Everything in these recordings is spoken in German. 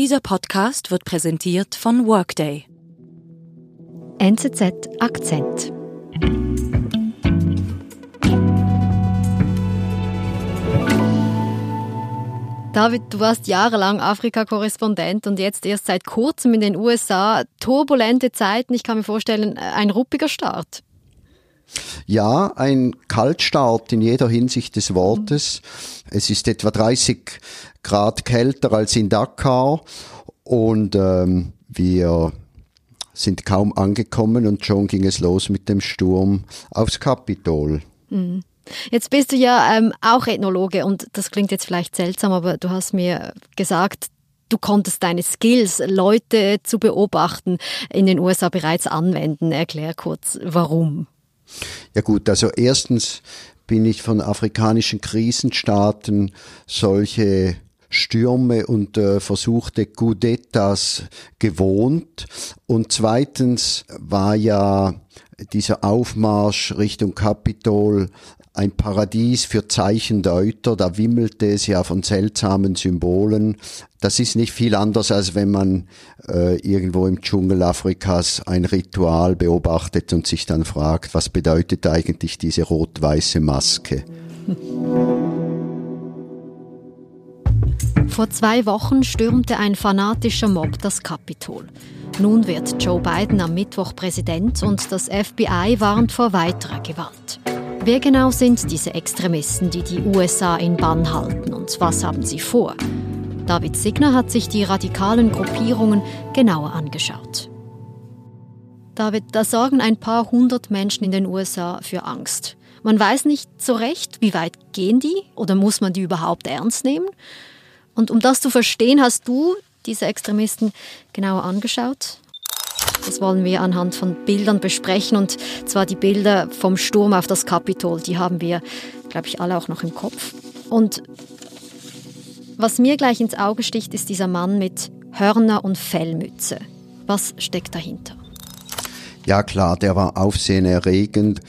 Dieser Podcast wird präsentiert von Workday. NZZ Akzent. David, du warst jahrelang Afrika-Korrespondent und jetzt erst seit kurzem in den USA. Turbulente Zeiten, ich kann mir vorstellen, ein ruppiger Start. Ja, ein Kaltstart in jeder Hinsicht des Wortes. Es ist etwa 30 Grad kälter als in Dakar und ähm, wir sind kaum angekommen und schon ging es los mit dem Sturm aufs Kapitol. Mhm. Jetzt bist du ja ähm, auch Ethnologe und das klingt jetzt vielleicht seltsam, aber du hast mir gesagt, du konntest deine Skills, Leute zu beobachten, in den USA bereits anwenden. Erklär kurz, warum. Ja gut, also erstens bin ich von afrikanischen Krisenstaaten solche Stürme und äh, versuchte Coudetas gewohnt. Und zweitens war ja dieser Aufmarsch Richtung Kapitol ein Paradies für Zeichendeuter, da wimmelte es ja von seltsamen Symbolen. Das ist nicht viel anders, als wenn man äh, irgendwo im Dschungel Afrikas ein Ritual beobachtet und sich dann fragt, was bedeutet eigentlich diese rot-weiße Maske? Vor zwei Wochen stürmte ein fanatischer Mob das Kapitol. Nun wird Joe Biden am Mittwoch Präsident und das FBI warnt vor weiterer Gewalt. Wer genau sind diese Extremisten, die die USA in Bann halten und was haben sie vor? David Signer hat sich die radikalen Gruppierungen genauer angeschaut. David, da sorgen ein paar hundert Menschen in den USA für Angst. Man weiß nicht so recht, wie weit gehen die oder muss man die überhaupt ernst nehmen? Und um das zu verstehen, hast du diese Extremisten genauer angeschaut? Das wollen wir anhand von Bildern besprechen und zwar die Bilder vom Sturm auf das Kapitol. Die haben wir, glaube ich, alle auch noch im Kopf. Und was mir gleich ins Auge sticht, ist dieser Mann mit Hörner und Fellmütze. Was steckt dahinter? Ja klar, der war aufsehenerregend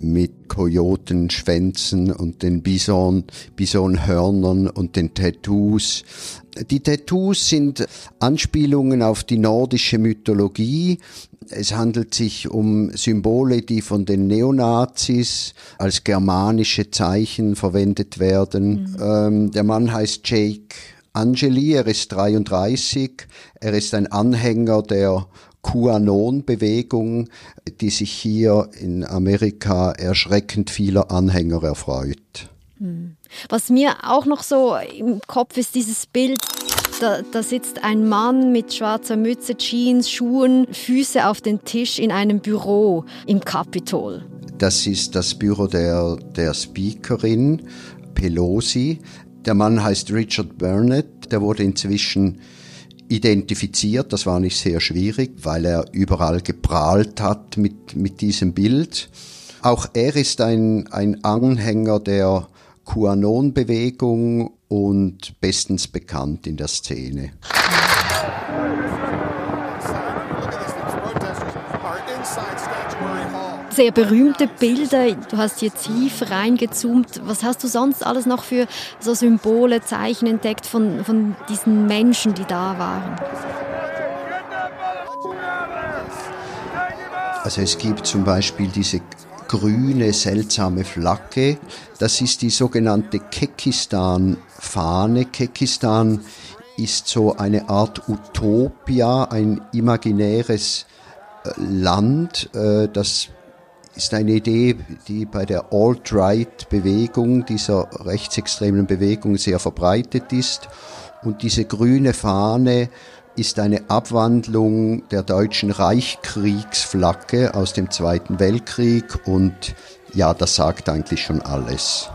mit Kojotenschwänzen und den Bison, Bisonhörnern und den Tattoos. Die Tattoos sind Anspielungen auf die nordische Mythologie. Es handelt sich um Symbole, die von den Neonazis als germanische Zeichen verwendet werden. Mhm. Ähm, der Mann heißt Jake Angeli, er ist 33, er ist ein Anhänger der QAnon-Bewegung, die sich hier in Amerika erschreckend vieler Anhänger erfreut. Hm. Was mir auch noch so im Kopf ist, dieses Bild, da, da, sitzt ein Mann mit schwarzer Mütze, Jeans, Schuhen, Füße auf den Tisch in einem Büro im Kapitol. Das ist das Büro der, der Speakerin Pelosi. Der Mann heißt Richard Burnett, der wurde inzwischen identifiziert. Das war nicht sehr schwierig, weil er überall geprahlt hat mit, mit diesem Bild. Auch er ist ein, ein Anhänger der QAnon-Bewegung und bestens bekannt in der Szene. Sehr berühmte Bilder. Du hast hier tief reingezoomt. Was hast du sonst alles noch für so Symbole, Zeichen entdeckt von, von diesen Menschen, die da waren? Also es gibt zum Beispiel diese grüne, seltsame Flagge. Das ist die sogenannte Kekistan-Fahne. Kekistan ist so eine Art Utopia, ein imaginäres äh, Land, äh, das ist eine Idee, die bei der Alt-Right-Bewegung, dieser rechtsextremen Bewegung sehr verbreitet ist. Und diese grüne Fahne ist eine Abwandlung der deutschen Reichskriegsflagge aus dem Zweiten Weltkrieg und ja, das sagt eigentlich schon alles.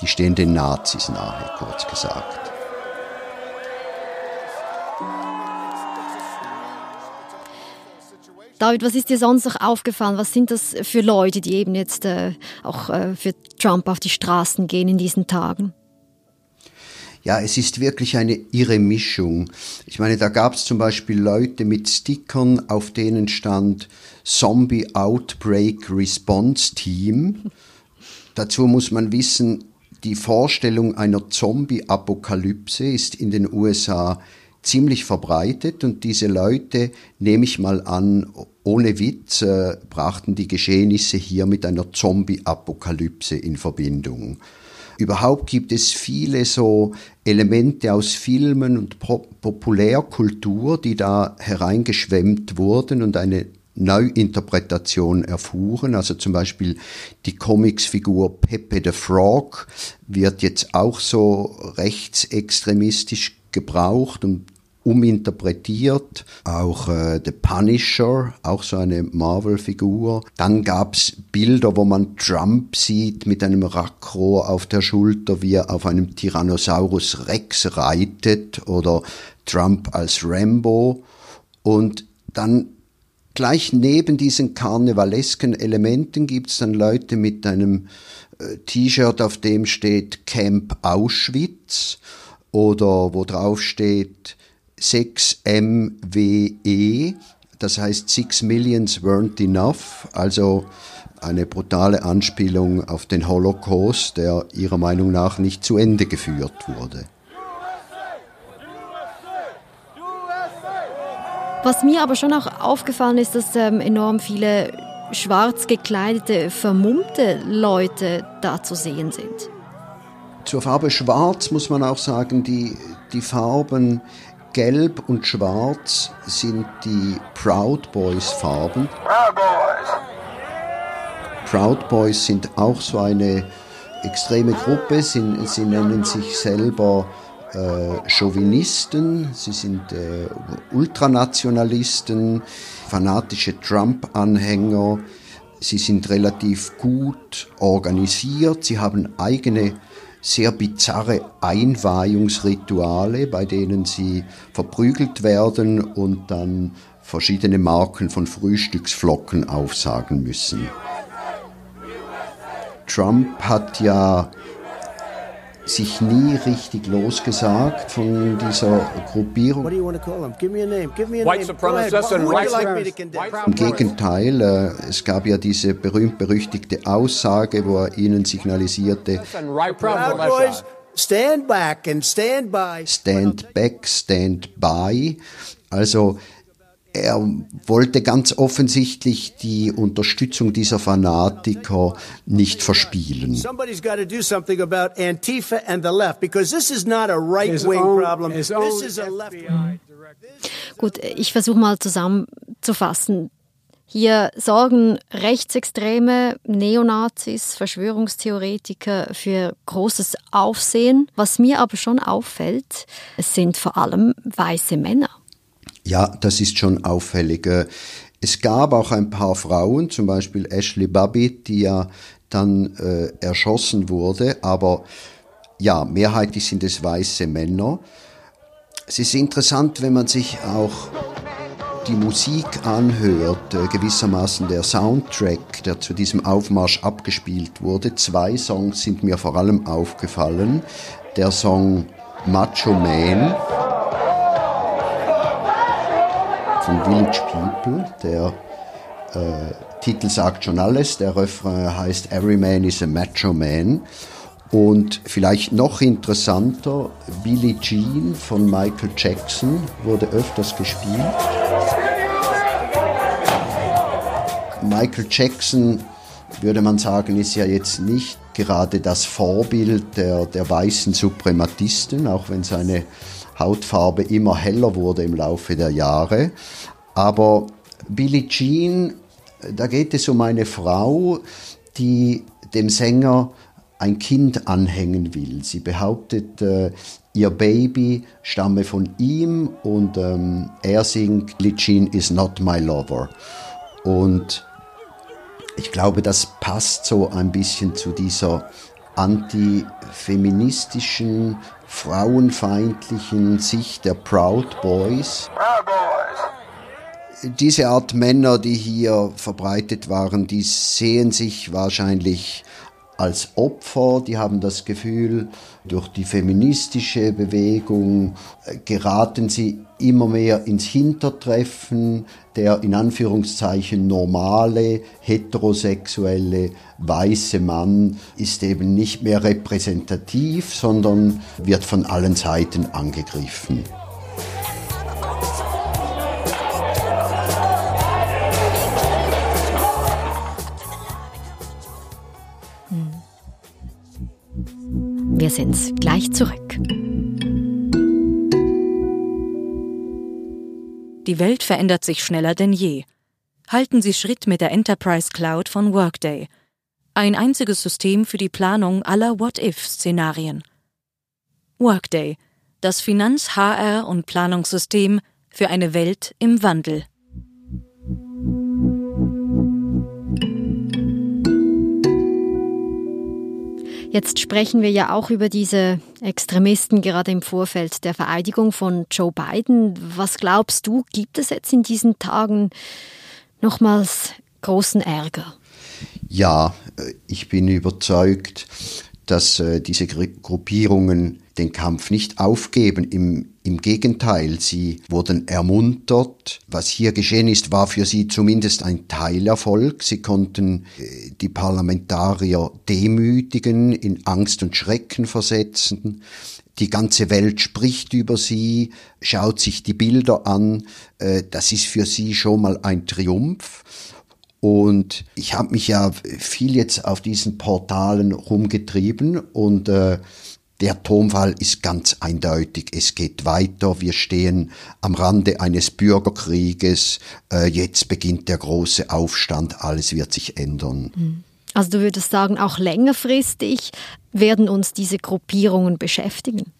Die stehen den Nazis nahe, kurz gesagt. David, was ist dir sonst noch aufgefallen? Was sind das für Leute, die eben jetzt äh, auch äh, für Trump auf die Straßen gehen in diesen Tagen? Ja, es ist wirklich eine irre Mischung. Ich meine, da gab es zum Beispiel Leute mit Stickern, auf denen stand Zombie Outbreak Response Team. Dazu muss man wissen, die Vorstellung einer Zombie-Apokalypse ist in den USA ziemlich verbreitet und diese Leute, nehme ich mal an, ohne Witz, äh, brachten die Geschehnisse hier mit einer Zombie-Apokalypse in Verbindung. Überhaupt gibt es viele so Elemente aus Filmen und Populärkultur, die da hereingeschwemmt wurden und eine Neuinterpretation erfuhren. Also zum Beispiel die Comicsfigur Pepe the Frog wird jetzt auch so rechtsextremistisch gebraucht und uminterpretiert. Auch äh, The Punisher, auch so eine Marvel-Figur. Dann gab's Bilder, wo man Trump sieht mit einem Rackrohr auf der Schulter, wie er auf einem Tyrannosaurus Rex reitet oder Trump als Rambo. Und dann gleich neben diesen karnevalesken Elementen gibt's dann Leute mit einem äh, T-Shirt, auf dem steht Camp Auschwitz oder wo drauf steht 6MWE, das heißt Six Millions weren't enough, also eine brutale Anspielung auf den Holocaust, der ihrer Meinung nach nicht zu Ende geführt wurde. Was mir aber schon auch aufgefallen ist, dass ähm, enorm viele schwarz gekleidete, vermummte Leute da zu sehen sind. Zur Farbe Schwarz muss man auch sagen, die, die Farben Gelb und Schwarz sind die Proud Boys Farben. Proud Boys. Proud Boys sind auch so eine extreme Gruppe. Sie, sie nennen sich selber äh, Chauvinisten, sie sind äh, Ultranationalisten, fanatische Trump-Anhänger. Sie sind relativ gut organisiert. Sie haben eigene sehr bizarre Einweihungsrituale, bei denen sie verprügelt werden und dann verschiedene Marken von Frühstücksflocken aufsagen müssen. Trump hat ja sich nie richtig losgesagt von dieser Gruppierung. Im Gegenteil, äh, es gab ja diese berühmt-berüchtigte Aussage, wo er ihnen signalisierte, Stand back and stand by. Stand back, stand by. Also er wollte ganz offensichtlich die Unterstützung dieser Fanatiker nicht verspielen. Somebody's got to do something about Antifa and the left because this is not a right-wing problem. This is a left. Gut, ich versuche mal zusammenzufassen. Hier sorgen Rechtsextreme, Neonazis, Verschwörungstheoretiker für großes Aufsehen. Was mir aber schon auffällt, es sind vor allem weiße Männer. Ja, das ist schon auffällig. Es gab auch ein paar Frauen, zum Beispiel Ashley Babbitt, die ja dann äh, erschossen wurde, aber ja, mehrheitlich sind es weiße Männer. Es ist interessant, wenn man sich auch die Musik anhört, äh, gewissermaßen der Soundtrack, der zu diesem Aufmarsch abgespielt wurde. Zwei Songs sind mir vor allem aufgefallen. Der Song Macho Man von Village People. Der äh, Titel sagt schon alles. Der Refrain heißt Every Man is a Macho Man. Und vielleicht noch interessanter, Billie Jean von Michael Jackson wurde öfters gespielt. Michael Jackson, würde man sagen, ist ja jetzt nicht gerade das Vorbild der, der weißen Suprematisten, auch wenn seine Hautfarbe immer heller wurde im Laufe der Jahre. Aber Billie Jean, da geht es um eine Frau, die dem Sänger ein Kind anhängen will. Sie behauptet, äh, ihr Baby stamme von ihm und ähm, er singt Billie Jean is not my lover. Und ich glaube, das passt so ein bisschen zu dieser antifeministischen frauenfeindlichen Sicht der Proud Boys. Proud Boys. Diese Art Männer, die hier verbreitet waren, die sehen sich wahrscheinlich als Opfer, die haben das Gefühl, durch die feministische Bewegung äh, geraten sie immer mehr ins Hintertreffen der in Anführungszeichen normale, heterosexuelle, weiße Mann ist eben nicht mehr repräsentativ, sondern wird von allen Seiten angegriffen. Wir sind's gleich zurück. Die Welt verändert sich schneller denn je. Halten Sie Schritt mit der Enterprise Cloud von Workday. Ein einziges System für die Planung aller What-If-Szenarien. Workday, das Finanz-, HR- und Planungssystem für eine Welt im Wandel. Jetzt sprechen wir ja auch über diese Extremisten gerade im Vorfeld der Vereidigung von Joe Biden. Was glaubst du, gibt es jetzt in diesen Tagen nochmals großen Ärger? Ja, äh, ich bin überzeugt, dass äh, diese Gruppierungen den Kampf nicht aufgeben. Im, Im Gegenteil, sie wurden ermuntert. Was hier geschehen ist, war für sie zumindest ein Teilerfolg. Sie konnten äh, die Parlamentarier demütigen, in Angst und Schrecken versetzen. Die ganze Welt spricht über sie, schaut sich die Bilder an. Äh, das ist für sie schon mal ein Triumph. Und ich habe mich ja viel jetzt auf diesen Portalen rumgetrieben und äh, der Tonfall ist ganz eindeutig. Es geht weiter. Wir stehen am Rande eines Bürgerkrieges. Äh, jetzt beginnt der große Aufstand. Alles wird sich ändern. Also du würdest sagen, auch längerfristig werden uns diese Gruppierungen beschäftigen?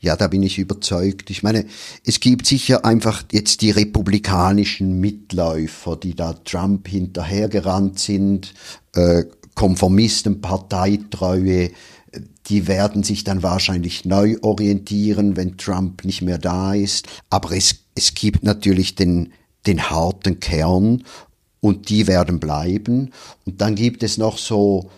Ja, da bin ich überzeugt. Ich meine, es gibt sicher einfach jetzt die republikanischen Mitläufer, die da Trump hinterhergerannt sind, äh, Konformisten, Parteitreue, die werden sich dann wahrscheinlich neu orientieren, wenn Trump nicht mehr da ist. Aber es, es gibt natürlich den, den harten Kern und die werden bleiben. Und dann gibt es noch so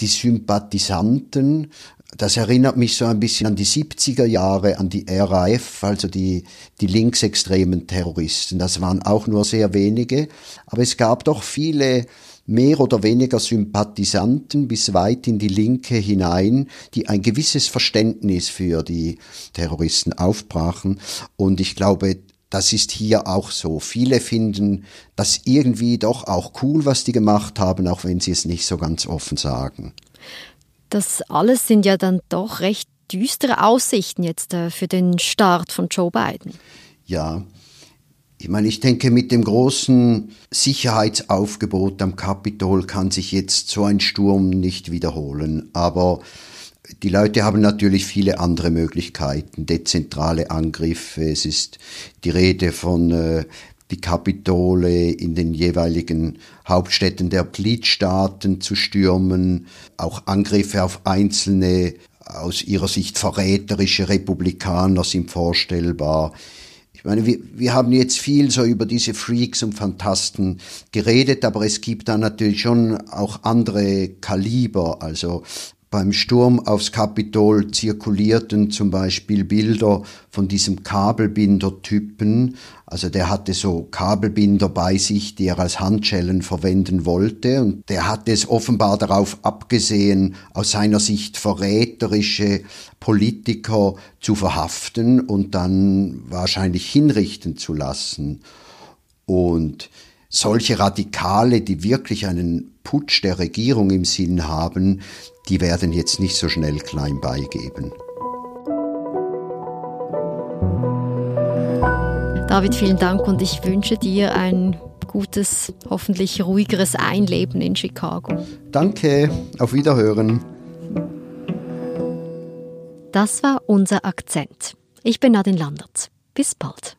die Sympathisanten, das erinnert mich so ein bisschen an die 70er Jahre, an die RAF, also die, die linksextremen Terroristen. Das waren auch nur sehr wenige, aber es gab doch viele mehr oder weniger Sympathisanten bis weit in die Linke hinein, die ein gewisses Verständnis für die Terroristen aufbrachen. Und ich glaube, das ist hier auch so. Viele finden das irgendwie doch auch cool, was die gemacht haben, auch wenn sie es nicht so ganz offen sagen. Das alles sind ja dann doch recht düstere Aussichten jetzt äh, für den Start von Joe Biden. Ja, ich meine, ich denke, mit dem großen Sicherheitsaufgebot am Kapitol kann sich jetzt so ein Sturm nicht wiederholen. Aber die Leute haben natürlich viele andere Möglichkeiten, dezentrale Angriffe. Es ist die Rede von äh, die Kapitole in den jeweiligen Hauptstädten der Gliedstaaten zu stürmen, auch Angriffe auf einzelne aus ihrer Sicht verräterische Republikaner sind vorstellbar. Ich meine, wir, wir haben jetzt viel so über diese Freaks und Fantasten geredet, aber es gibt da natürlich schon auch andere Kaliber. Also beim Sturm aufs Kapitol zirkulierten zum Beispiel Bilder von diesem Kabelbinder-Typen. Also der hatte so Kabelbinder bei sich, die er als Handschellen verwenden wollte. Und der hatte es offenbar darauf abgesehen, aus seiner Sicht verräterische Politiker zu verhaften und dann wahrscheinlich hinrichten zu lassen. Und solche Radikale, die wirklich einen Putsch der Regierung im Sinn haben, die werden jetzt nicht so schnell klein beigeben. David, vielen Dank und ich wünsche dir ein gutes, hoffentlich ruhigeres Einleben in Chicago. Danke, auf Wiederhören. Das war unser Akzent. Ich bin Nadine Landert. Bis bald.